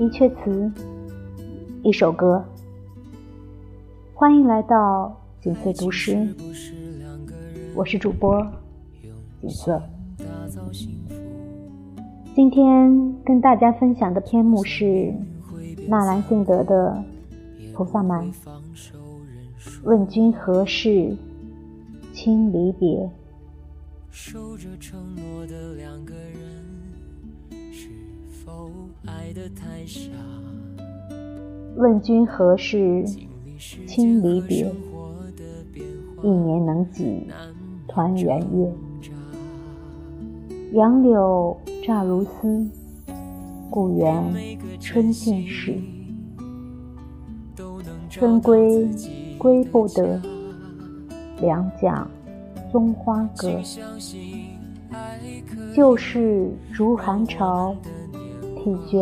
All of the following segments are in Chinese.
一阙词，一首歌。欢迎来到锦瑟读诗，我是主播锦瑟。今天跟大家分享的篇目是纳兰性德的《菩萨蛮》。问君何事，轻离别。守着承诺的两个人，是否爱得太傻？问君何事，轻离别。一年能几团圆月？杨柳乍如丝，故园春尽时。春归归不得，两蒋松花隔。旧事如寒潮，涕捐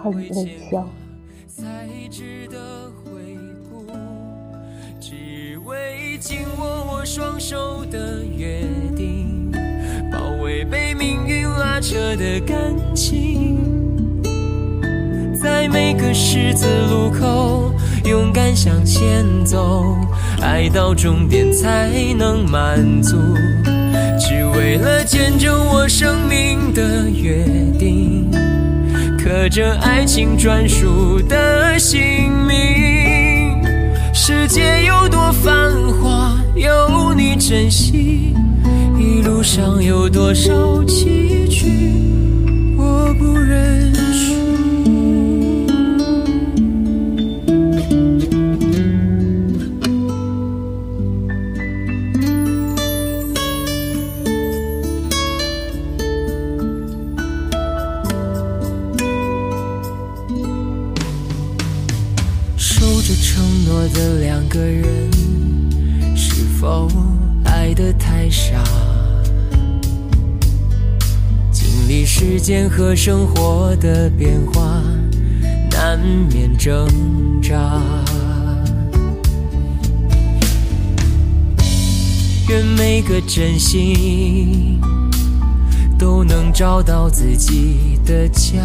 恨未消。只为紧握我双手的约定，保卫被命运拉扯的感情，在每个十字路口勇敢向前走，爱到终点才能满足。只为了见证我生命的约定，刻着爱情专属的姓名。世界有多繁华，有你珍惜。一路上有多少情的两个人，是否爱得太傻？经历时间和生活的变化，难免挣扎。愿每个真心都能找到自己的家，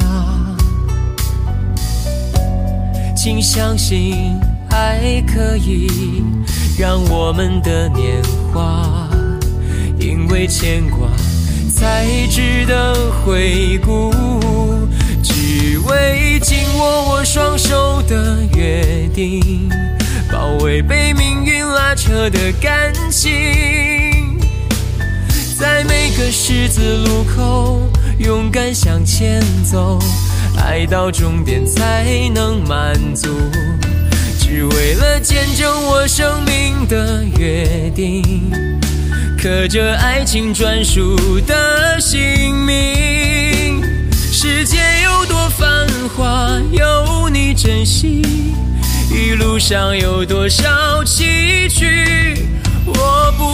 请相信。爱可以让我们的年华，因为牵挂才值得回顾。只为紧握我双手的约定，保卫被命运拉扯的感情，在每个十字路口勇敢向前走，爱到终点才能满足。只为了见证我生命的约定，刻着爱情专属的姓名。世界有多繁华，有你珍惜。一路上有多少崎岖，我不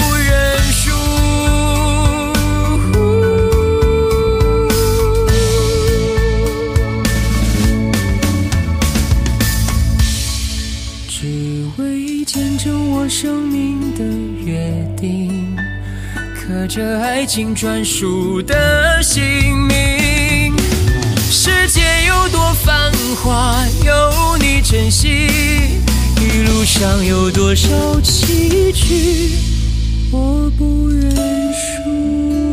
只为见证我生命的约定，刻着爱情专属的姓名。世界有多繁华，有你珍惜。一路上有多少崎岖，我不认输。